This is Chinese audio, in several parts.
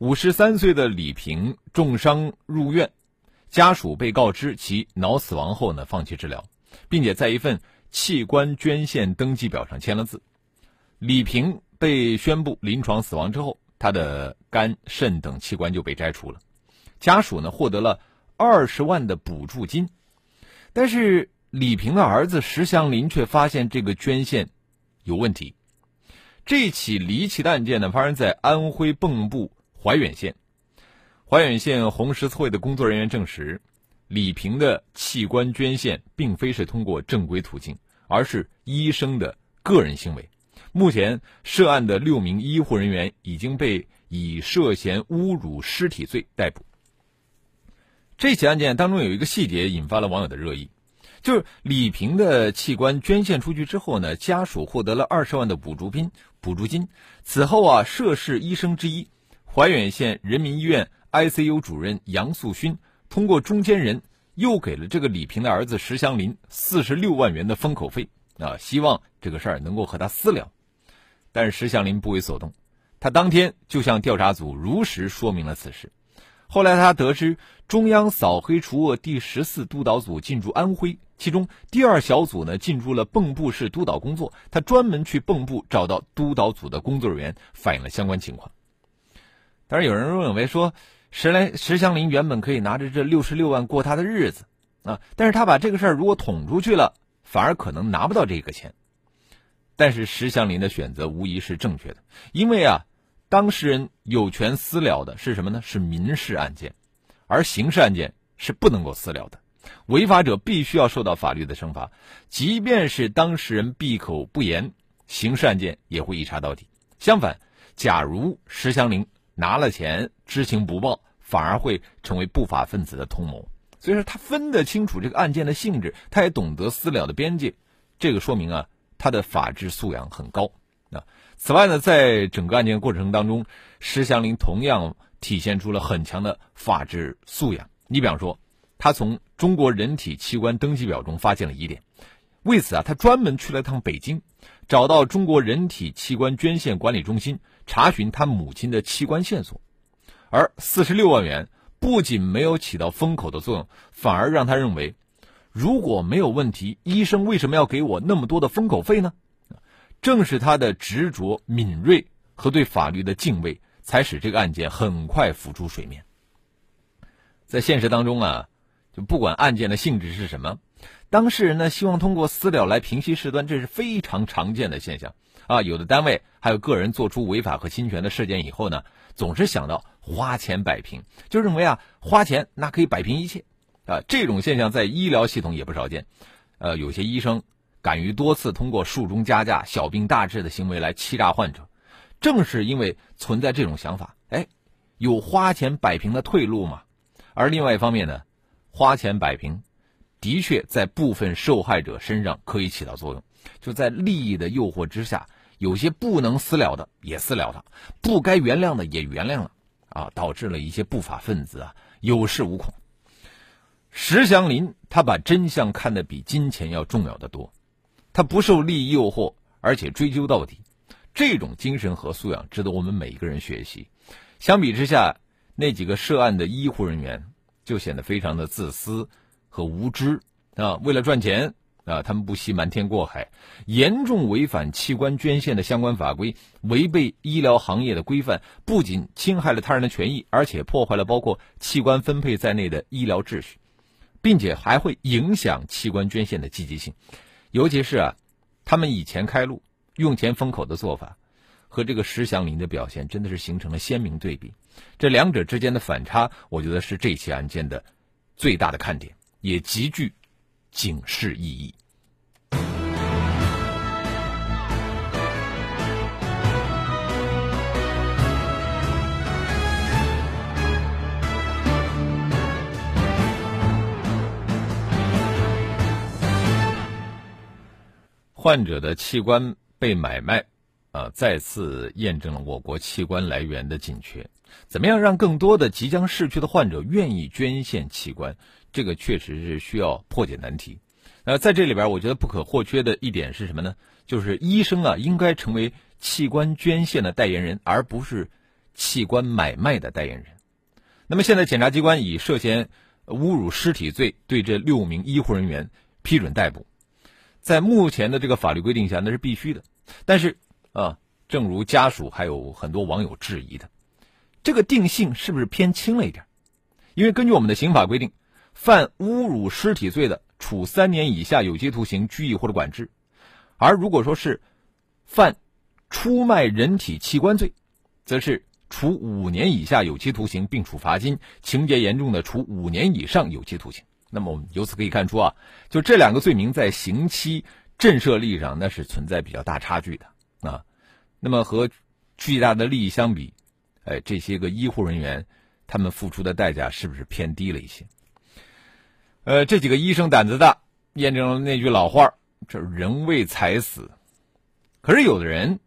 五十三岁的李平重伤入院，家属被告知其脑死亡后呢，放弃治疗，并且在一份器官捐献登记表上签了字。李平被宣布临床死亡之后，他的肝、肾等器官就被摘除了，家属呢获得了二十万的补助金，但是李平的儿子石祥林却发现这个捐献有问题。这起离奇的案件呢，发生在安徽蚌埠。怀远县，怀远县红十字会的工作人员证实，李平的器官捐献并非是通过正规途径，而是医生的个人行为。目前，涉案的六名医护人员已经被以涉嫌侮辱尸体罪逮捕。这起案件当中有一个细节引发了网友的热议，就是李平的器官捐献出去之后呢，家属获得了二十万的补助金。补助金此后啊，涉事医生之一。怀远县人民医院 ICU 主任杨素勋通过中间人又给了这个李平的儿子石祥林四十六万元的封口费啊，希望这个事儿能够和他私了。但是石祥林不为所动，他当天就向调查组如实说明了此事。后来他得知中央扫黑除恶第十四督导组进驻安徽，其中第二小组呢进驻了蚌埠市督导工作，他专门去蚌埠找到督导组的工作人员，反映了相关情况。但是有人认为说，石来石祥林原本可以拿着这六十六万过他的日子啊，但是他把这个事儿如果捅出去了，反而可能拿不到这个钱。但是石祥林的选择无疑是正确的，因为啊，当事人有权私了的是什么呢？是民事案件，而刑事案件是不能够私了的，违法者必须要受到法律的惩罚，即便是当事人闭口不言，刑事案件也会一查到底。相反，假如石祥林。拿了钱知情不报，反而会成为不法分子的同谋。所以说，他分得清楚这个案件的性质，他也懂得私了的边界。这个说明啊，他的法治素养很高。啊，此外呢，在整个案件过程当中，石祥林同样体现出了很强的法治素养。你比方说，他从中国人体器官登记表中发现了疑点，为此啊，他专门去了趟北京，找到中国人体器官捐献管理中心。查询他母亲的器官线索，而四十六万元不仅没有起到封口的作用，反而让他认为，如果没有问题，医生为什么要给我那么多的封口费呢？正是他的执着、敏锐和对法律的敬畏，才使这个案件很快浮出水面。在现实当中啊，就不管案件的性质是什么，当事人呢希望通过私了来平息事端，这是非常常见的现象。啊，有的单位还有个人做出违法和侵权的事件以后呢，总是想到花钱摆平，就认为啊，花钱那可以摆平一切，啊，这种现象在医疗系统也不少见。呃，有些医生敢于多次通过术中加价、小病大治的行为来欺诈患者，正是因为存在这种想法，哎，有花钱摆平的退路嘛。而另外一方面呢，花钱摆平，的确在部分受害者身上可以起到作用，就在利益的诱惑之下。有些不能私了的也私了他，不该原谅的也原谅了，啊，导致了一些不法分子啊有恃无恐。石祥林他把真相看得比金钱要重要的多，他不受利益诱惑，而且追究到底，这种精神和素养值得我们每一个人学习。相比之下，那几个涉案的医护人员就显得非常的自私和无知啊，为了赚钱。啊，他们不惜瞒天过海，严重违反器官捐献的相关法规，违背医疗行业的规范，不仅侵害了他人的权益，而且破坏了包括器官分配在内的医疗秩序，并且还会影响器官捐献的积极性。尤其是啊，他们以钱开路、用钱封口的做法，和这个石祥林的表现，真的是形成了鲜明对比。这两者之间的反差，我觉得是这起案件的最大的看点，也极具警示意义。患者的器官被买卖啊再次验证了我国器官来源的紧缺。怎么样让更多的即将逝去的患者愿意捐献器官？这个确实是需要破解难题。呃，在这里边，我觉得不可或缺的一点是什么呢？就是医生啊，应该成为器官捐献的代言人，而不是器官买卖的代言人。那么，现在检察机关以涉嫌侮辱尸体罪对这六名医护人员批准逮捕。在目前的这个法律规定下，那是必须的。但是啊，正如家属还有很多网友质疑的，这个定性是不是偏轻了一点？因为根据我们的刑法规定，犯侮辱尸体罪的。处三年以下有期徒刑、拘役或者管制，而如果说是犯出卖人体器官罪，则是处五年以下有期徒刑并处罚金，情节严重的处五年以上有期徒刑。那么我们由此可以看出啊，就这两个罪名在刑期震慑力上那是存在比较大差距的啊。那么和巨大的利益相比，哎，这些个医护人员他们付出的代价是不是偏低了一些？呃，这几个医生胆子大，验证了那句老话这人为财死。可是有的人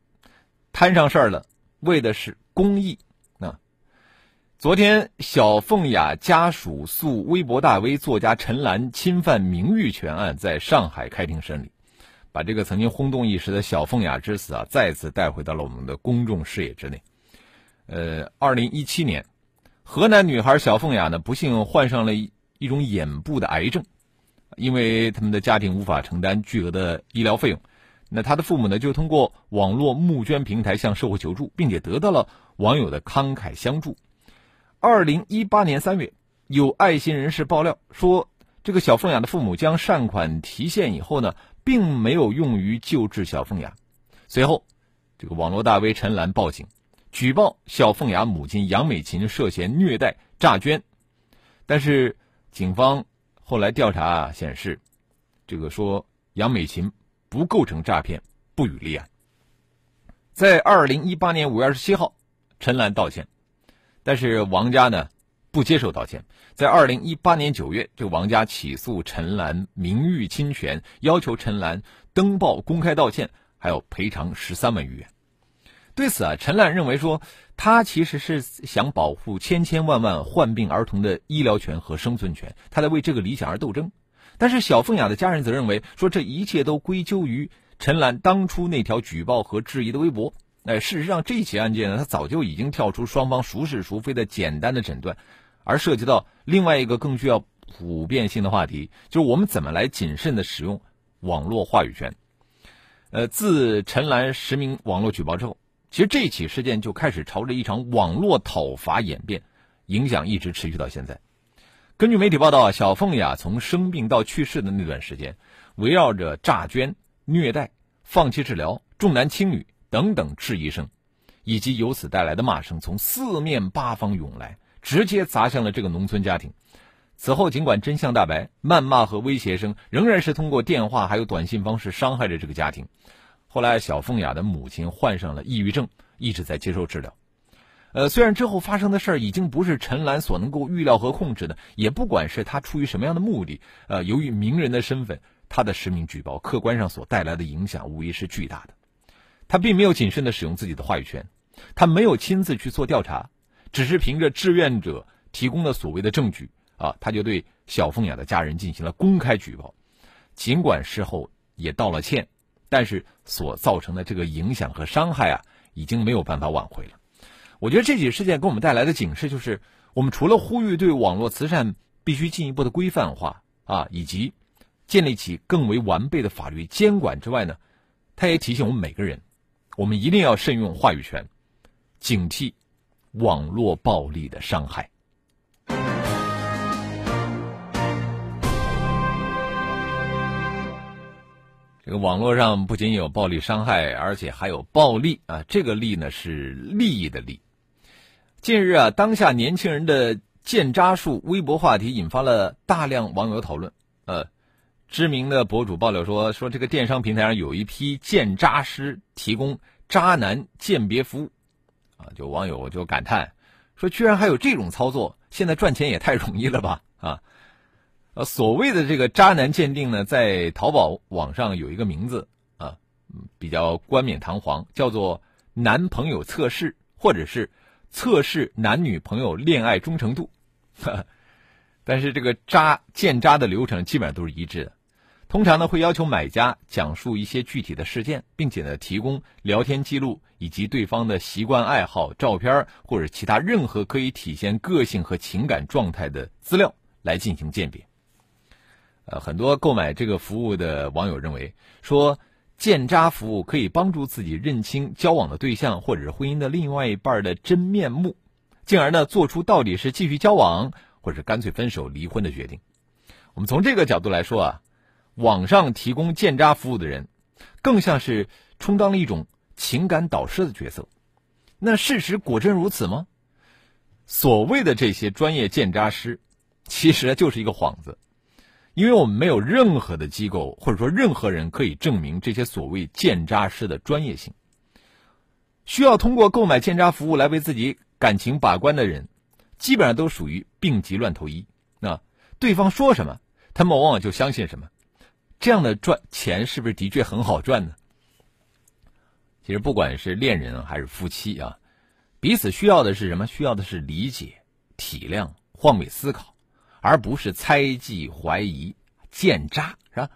摊上事儿了，为的是公益。那昨天小凤雅家属诉微博大 V 作家陈岚侵犯名誉权案在上海开庭审理，把这个曾经轰动一时的小凤雅之死啊，再次带回到了我们的公众视野之内。呃，二零一七年，河南女孩小凤雅呢，不幸患上了。一种眼部的癌症，因为他们的家庭无法承担巨额的医疗费用，那他的父母呢就通过网络募捐平台向社会求助，并且得到了网友的慷慨相助。二零一八年三月，有爱心人士爆料说，这个小凤雅的父母将善款提现以后呢，并没有用于救治小凤雅。随后，这个网络大 V 陈岚报警，举报小凤雅母亲杨美琴涉嫌虐待诈捐，但是。警方后来调查显示，这个说杨美琴不构成诈骗，不予立案。在二零一八年五月二十七号，陈兰道歉，但是王家呢不接受道歉。在二零一八年九月，这个王家起诉陈兰名誉侵权，要求陈兰登报公开道歉，还要赔偿十三万余元。对此啊，陈岚认为说，他其实是想保护千千万万患病儿童的医疗权和生存权，他在为这个理想而斗争。但是小凤雅的家人则认为说，这一切都归咎于陈岚当初那条举报和质疑的微博。哎，事实上这起案件呢，他早就已经跳出双方孰是孰非的简单的诊断，而涉及到另外一个更需要普遍性的话题，就是我们怎么来谨慎的使用网络话语权。呃，自陈岚实名网络举报之后。其实这起事件就开始朝着一场网络讨伐演变，影响一直持续到现在。根据媒体报道，小凤雅从生病到去世的那段时间，围绕着诈捐、虐待、放弃治疗、重男轻女等等质疑声，以及由此带来的骂声，从四面八方涌来，直接砸向了这个农村家庭。此后，尽管真相大白，谩骂和威胁声仍然是通过电话还有短信方式伤害着这个家庭。后来，小凤雅的母亲患上了抑郁症，一直在接受治疗。呃，虽然之后发生的事儿已经不是陈岚所能够预料和控制的，也不管是他出于什么样的目的，呃，由于名人的身份，他的实名举报，客观上所带来的影响无疑是巨大的。他并没有谨慎的使用自己的话语权，他没有亲自去做调查，只是凭着志愿者提供的所谓的证据啊，他就对小凤雅的家人进行了公开举报。尽管事后也道了歉。但是所造成的这个影响和伤害啊，已经没有办法挽回了。我觉得这起事件给我们带来的警示就是，我们除了呼吁对网络慈善必须进一步的规范化啊，以及建立起更为完备的法律监管之外呢，它也提醒我们每个人，我们一定要慎用话语权，警惕网络暴力的伤害。这个网络上不仅有暴力伤害，而且还有暴力啊！这个“利”呢是利益的“利”。近日啊，当下年轻人的建渣术微博话题引发了大量网友讨论。呃，知名的博主爆料说，说这个电商平台上有一批建渣师提供渣男鉴别服务，啊，就网友就感叹说，居然还有这种操作，现在赚钱也太容易了吧？啊！呃，所谓的这个渣男鉴定呢，在淘宝网上有一个名字啊，比较冠冕堂皇，叫做男朋友测试，或者是测试男女朋友恋爱忠诚度。但是这个渣鉴渣的流程基本上都是一致的。通常呢，会要求买家讲述一些具体的事件，并且呢，提供聊天记录以及对方的习惯、爱好、照片或者其他任何可以体现个性和情感状态的资料来进行鉴别。呃，很多购买这个服务的网友认为，说鉴渣服务可以帮助自己认清交往的对象或者是婚姻的另外一半的真面目，进而呢，做出到底是继续交往或者干脆分手、离婚的决定。我们从这个角度来说啊。网上提供鉴渣服务的人，更像是充当了一种情感导师的角色。那事实果真如此吗？所谓的这些专业鉴渣师，其实就是一个幌子，因为我们没有任何的机构或者说任何人可以证明这些所谓建渣师的专业性。需要通过购买建渣服务来为自己感情把关的人，基本上都属于病急乱投医。那对方说什么，他们往往就相信什么。这样的赚钱是不是的确很好赚呢？其实不管是恋人还是夫妻啊，彼此需要的是什么？需要的是理解、体谅、换位思考，而不是猜忌、怀疑、见渣，是吧？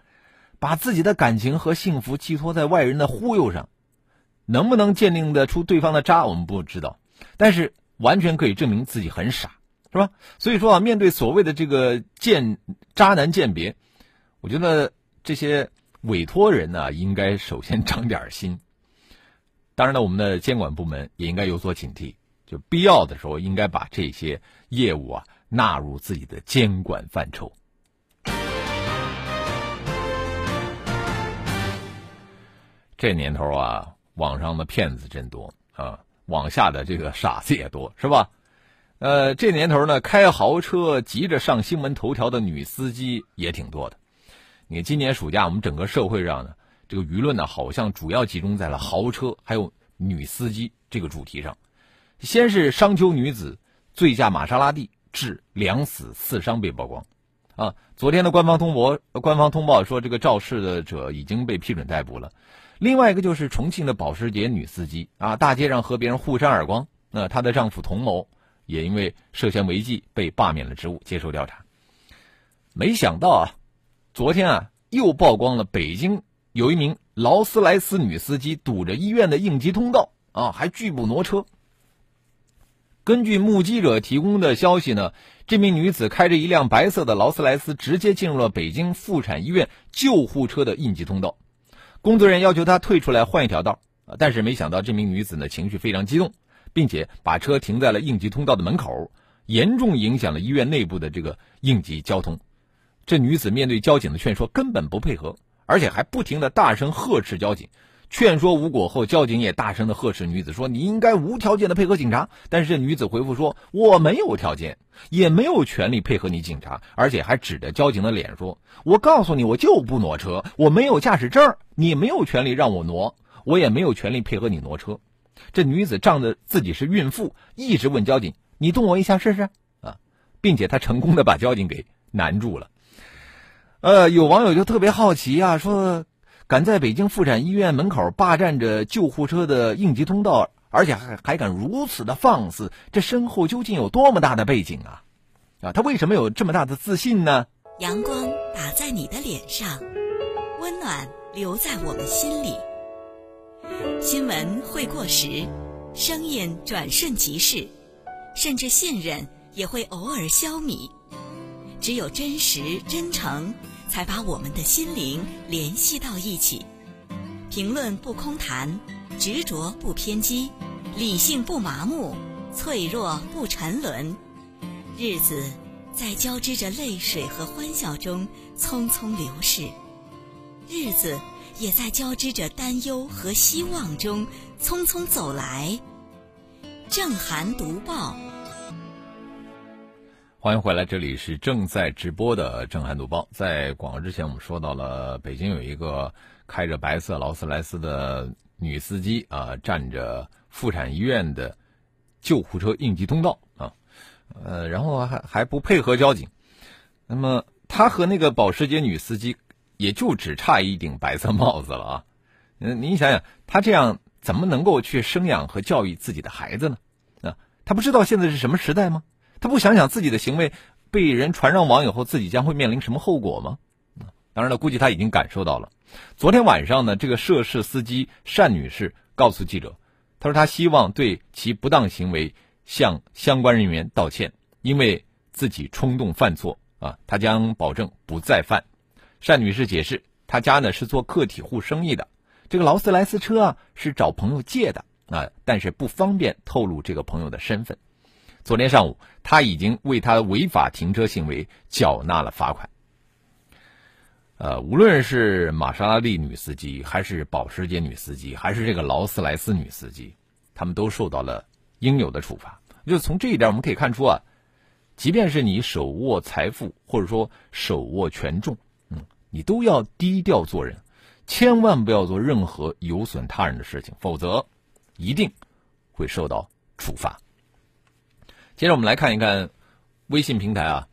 把自己的感情和幸福寄托在外人的忽悠上，能不能鉴定得出对方的渣，我们不知道，但是完全可以证明自己很傻，是吧？所以说啊，面对所谓的这个鉴渣男鉴别，我觉得。这些委托人呢，应该首先长点心。当然了，我们的监管部门也应该有所警惕，就必要的时候应该把这些业务啊纳入自己的监管范畴。这年头啊，网上的骗子真多啊，网下的这个傻子也多，是吧？呃，这年头呢，开豪车急着上新闻头条的女司机也挺多的。你看，今年暑假我们整个社会上呢，这个舆论呢，好像主要集中在了豪车还有女司机这个主题上。先是商丘女子醉驾玛莎拉蒂致两死四伤被曝光，啊，昨天的官方通博，官方通报说这个肇事的者已经被批准逮捕了。另外一个就是重庆的保时捷女司机啊，大街上和别人互扇耳光，那她的丈夫童某也因为涉嫌违纪被罢免了职务，接受调查。没想到啊。昨天啊，又曝光了北京有一名劳斯莱斯女司机堵着医院的应急通道啊，还拒不挪车。根据目击者提供的消息呢，这名女子开着一辆白色的劳斯莱斯，直接进入了北京妇产医院救护车的应急通道。工作人员要求她退出来换一条道，但是没想到这名女子呢情绪非常激动，并且把车停在了应急通道的门口，严重影响了医院内部的这个应急交通。这女子面对交警的劝说，根本不配合，而且还不停的大声呵斥交警。劝说无果后，交警也大声的呵斥女子说：“你应该无条件的配合警察。”但是这女子回复说：“我没有条件，也没有权利配合你警察。”而且还指着交警的脸说：“我告诉你，我就不挪车，我没有驾驶证，你没有权利让我挪，我也没有权利配合你挪车。”这女子仗着自己是孕妇，一直问交警：“你动我一下试试？”啊，并且她成功的把交警给难住了。呃，有网友就特别好奇啊，说敢在北京妇产医院门口霸占着救护车的应急通道，而且还还敢如此的放肆，这身后究竟有多么大的背景啊？啊，他为什么有这么大的自信呢？阳光打在你的脸上，温暖留在我们心里。新闻会过时，声音转瞬即逝，甚至信任也会偶尔消弭。只有真实真诚，才把我们的心灵联系到一起。评论不空谈，执着不偏激，理性不麻木，脆弱不沉沦。日子在交织着泪水和欢笑中匆匆流逝，日子也在交织着担忧和希望中匆匆走来。正涵读报。欢迎回来，这里是正在直播的《震撼读报》。在广告之前，我们说到了北京有一个开着白色劳斯莱斯的女司机啊，占着妇产医院的救护车应急通道啊，呃，然后还还不配合交警。那么，她和那个保时捷女司机也就只差一顶白色帽子了啊。嗯，您想想，他这样怎么能够去生养和教育自己的孩子呢？啊，他不知道现在是什么时代吗？他不想想自己的行为被人传上网以后，自己将会面临什么后果吗？当然了，估计他已经感受到了。昨天晚上呢，这个涉事司机单女士告诉记者，她说她希望对其不当行为向相关人员道歉，因为自己冲动犯错啊，她将保证不再犯。单女士解释，她家呢是做个体户生意的，这个劳斯莱斯车啊是找朋友借的啊，但是不方便透露这个朋友的身份。昨天上午，他已经为他违法停车行为缴纳了罚款。呃，无论是玛莎拉蒂女司机，还是保时捷女司机，还是这个劳斯莱斯女司机，他们都受到了应有的处罚。就从这一点，我们可以看出啊，即便是你手握财富，或者说手握权重，嗯，你都要低调做人，千万不要做任何有损他人的事情，否则一定会受到处罚。接着我们来看一看微信平台啊，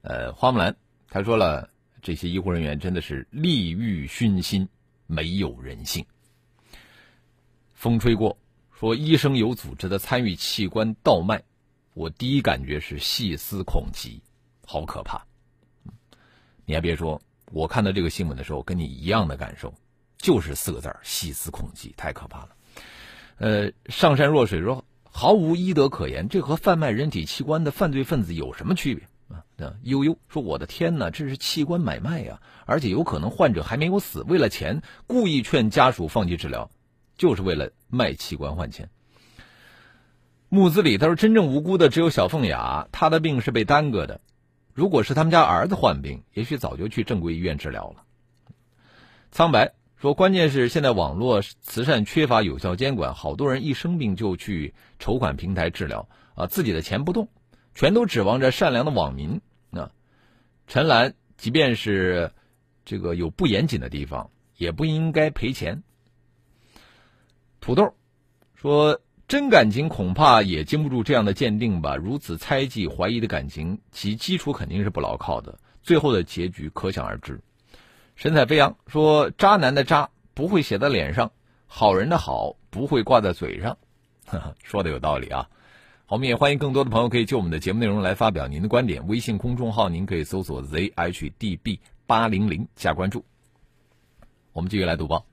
呃，花木兰他说了。这些医护人员真的是利欲熏心，没有人性。风吹过，说医生有组织的参与器官倒卖，我第一感觉是细思恐极，好可怕。你还别说，我看到这个新闻的时候，跟你一样的感受，就是四个字细思恐极，太可怕了。呃，上善若水说毫无医德可言，这和贩卖人体器官的犯罪分子有什么区别？啊，悠悠说：“我的天哪，这是器官买卖呀！而且有可能患者还没有死，为了钱故意劝家属放弃治疗，就是为了卖器官换钱。”木子李他说：“真正无辜的只有小凤雅，她的病是被耽搁的。如果是他们家儿子患病，也许早就去正规医院治疗了。”苍白说：“关键是现在网络慈善缺乏有效监管，好多人一生病就去筹款平台治疗，啊，自己的钱不动。”全都指望着善良的网民啊！陈兰，即便是这个有不严谨的地方，也不应该赔钱。土豆说：“真感情恐怕也经不住这样的鉴定吧？如此猜忌、怀疑的感情，其基础肯定是不牢靠的，最后的结局可想而知。”神采飞扬说：“渣男的渣不会写在脸上，好人的好不会挂在嘴上。”说的有道理啊。我们也欢迎更多的朋友可以就我们的节目内容来发表您的观点。微信公众号您可以搜索 zhdb 八零零加关注。我们继续来读报。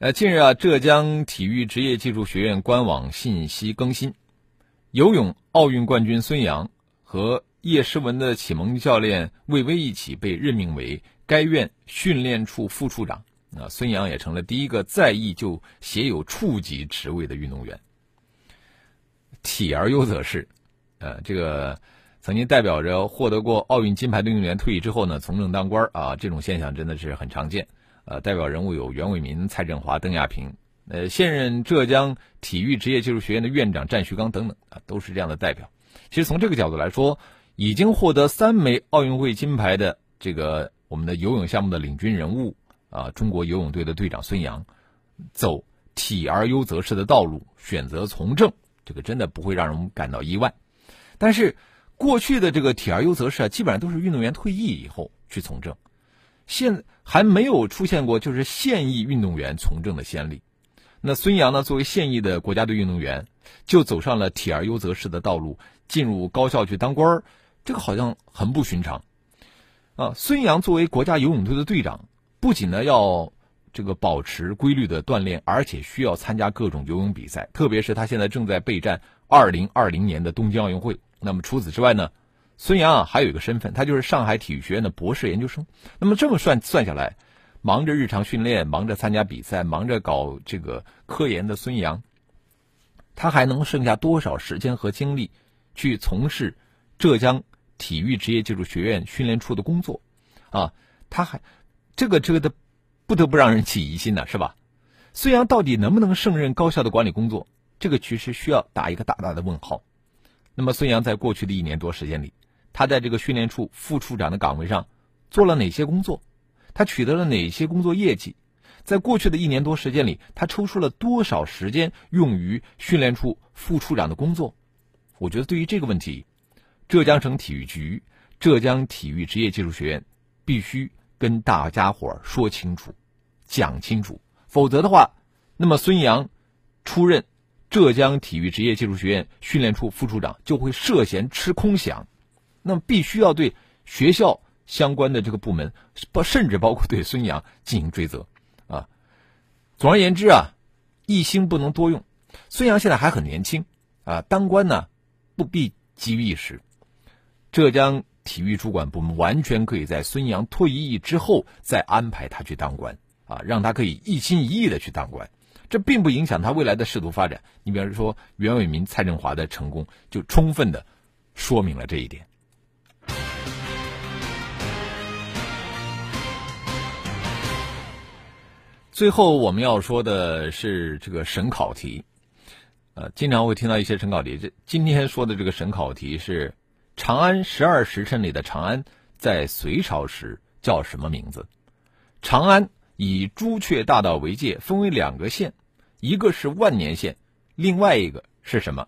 呃，近日啊，浙江体育职业技术学院官网信息更新，游泳奥运冠军孙杨和叶诗文的启蒙教练魏巍一起被任命为该院训练处副处长。啊，孙杨也成了第一个在役就写有处级职位的运动员。体而优则仕，呃，这个曾经代表着获得过奥运金牌的运动员退役之后呢，从政当官啊，这种现象真的是很常见。呃，代表人物有袁伟民、蔡振华、邓亚萍，呃，现任浙江体育职业技术学院的院长战旭刚等等啊，都是这样的代表。其实从这个角度来说，已经获得三枚奥运会金牌的这个我们的游泳项目的领军人物啊，中国游泳队的队长孙杨，走体而优则仕的道路，选择从政。这个真的不会让人感到意外，但是过去的这个体而优则仕啊，基本上都是运动员退役以后去从政，现还没有出现过就是现役运动员从政的先例。那孙杨呢，作为现役的国家队运动员，就走上了体而优则仕的道路，进入高校去当官儿，这个好像很不寻常啊。孙杨作为国家游泳队的队长，不仅呢要。这个保持规律的锻炼，而且需要参加各种游泳比赛，特别是他现在正在备战二零二零年的东京奥运会。那么除此之外呢，孙杨啊还有一个身份，他就是上海体育学院的博士研究生。那么这么算算下来，忙着日常训练，忙着参加比赛，忙着搞这个科研的孙杨，他还能剩下多少时间和精力去从事浙江体育职业技术学院训练处的工作？啊，他还这个这个的。不得不让人起疑心呢，是吧？孙杨到底能不能胜任高校的管理工作？这个其实需要打一个大大的问号。那么，孙杨在过去的一年多时间里，他在这个训练处副处长的岗位上做了哪些工作？他取得了哪些工作业绩？在过去的一年多时间里，他抽出了多少时间用于训练处副处长的工作？我觉得，对于这个问题，浙江省体育局、浙江体育职业技术学院必须跟大家伙说清楚。讲清楚，否则的话，那么孙杨出任浙江体育职业技术学院训练处副处长就会涉嫌吃空饷，那么必须要对学校相关的这个部门，不甚至包括对孙杨进行追责啊。总而言之啊，一心不能多用。孙杨现在还很年轻啊，当官呢不必急于一时。浙江体育主管部门完全可以在孙杨退役之后再安排他去当官啊，让他可以一心一意的去当官，这并不影响他未来的仕途发展。你比方说袁伟民、蔡振华的成功，就充分的说明了这一点。最后我们要说的是这个省考题，呃，经常会听到一些省考题。这今天说的这个省考题是。长安十二时辰里的长安，在隋朝时叫什么名字？长安以朱雀大道为界，分为两个县，一个是万年县，另外一个是什么？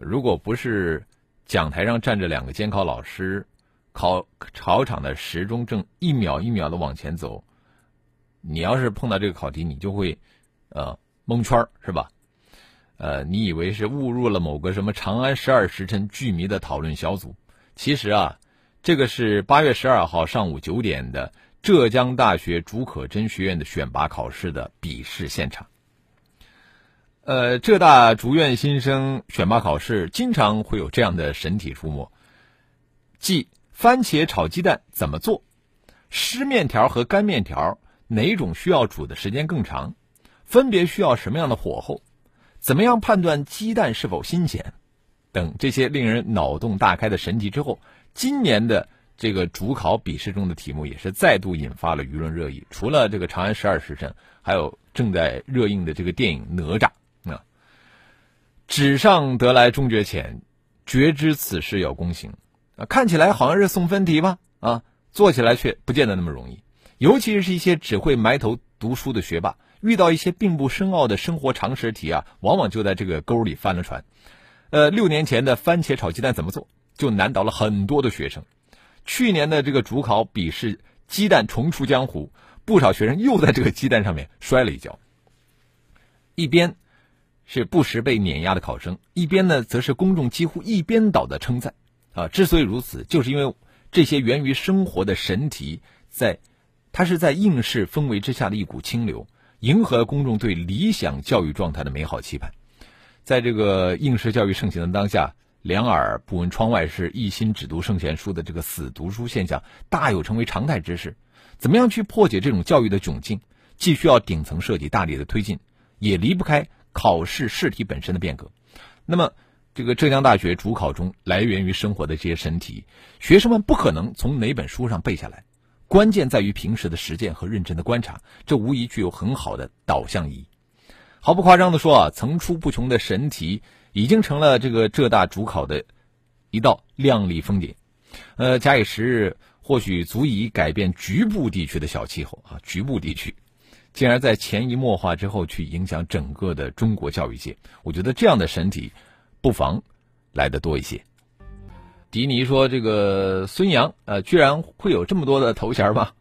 如果不是讲台上站着两个监考老师，考考场的时钟正一秒一秒的往前走，你要是碰到这个考题，你就会呃蒙圈是吧？呃，你以为是误入了某个什么《长安十二时辰》剧迷的讨论小组？其实啊，这个是八月十二号上午九点的浙江大学竺可桢学院的选拔考试的笔试现场。呃，浙大竹院新生选拔考试经常会有这样的神题出没，即番茄炒鸡蛋怎么做？湿面条和干面条哪种需要煮的时间更长？分别需要什么样的火候？怎么样判断鸡蛋是否新鲜？等这些令人脑洞大开的神题之后，今年的这个主考笔试中的题目也是再度引发了舆论热议。除了这个《长安十二时辰》，还有正在热映的这个电影《哪吒》啊。纸上得来终觉浅，绝知此事要躬行啊！看起来好像是送分题吧？啊，做起来却不见得那么容易。尤其是一些只会埋头读书的学霸。遇到一些并不深奥的生活常识题啊，往往就在这个沟里翻了船。呃，六年前的番茄炒鸡蛋怎么做，就难倒了很多的学生。去年的这个主考笔试，鸡蛋重出江湖，不少学生又在这个鸡蛋上面摔了一跤。一边是不时被碾压的考生，一边呢，则是公众几乎一边倒的称赞。啊，之所以如此，就是因为这些源于生活的神题，在它是在应试氛围之下的一股清流。迎合公众对理想教育状态的美好期盼，在这个应试教育盛行的当下，两耳不闻窗外事，一心只读圣贤书的这个死读书现象，大有成为常态之势。怎么样去破解这种教育的窘境？既需要顶层设计大力的推进，也离不开考试试题本身的变革。那么，这个浙江大学主考中来源于生活的这些神题，学生们不可能从哪本书上背下来。关键在于平时的实践和认真的观察，这无疑具有很好的导向意义。毫不夸张的说啊，层出不穷的神题已经成了这个浙大主考的一道亮丽风景。呃，假以时日，或许足以改变局部地区的小气候啊。局部地区，进而，在潜移默化之后去影响整个的中国教育界。我觉得这样的神题，不妨来的多一些。迪尼说：“这个孙杨，呃，居然会有这么多的头衔吗？”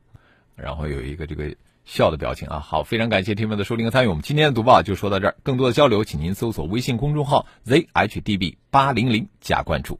然后有一个这个笑的表情啊。好，非常感谢听众的收听和参与。我们今天的读报就说到这儿，更多的交流，请您搜索微信公众号 zhdb 八零零加关注。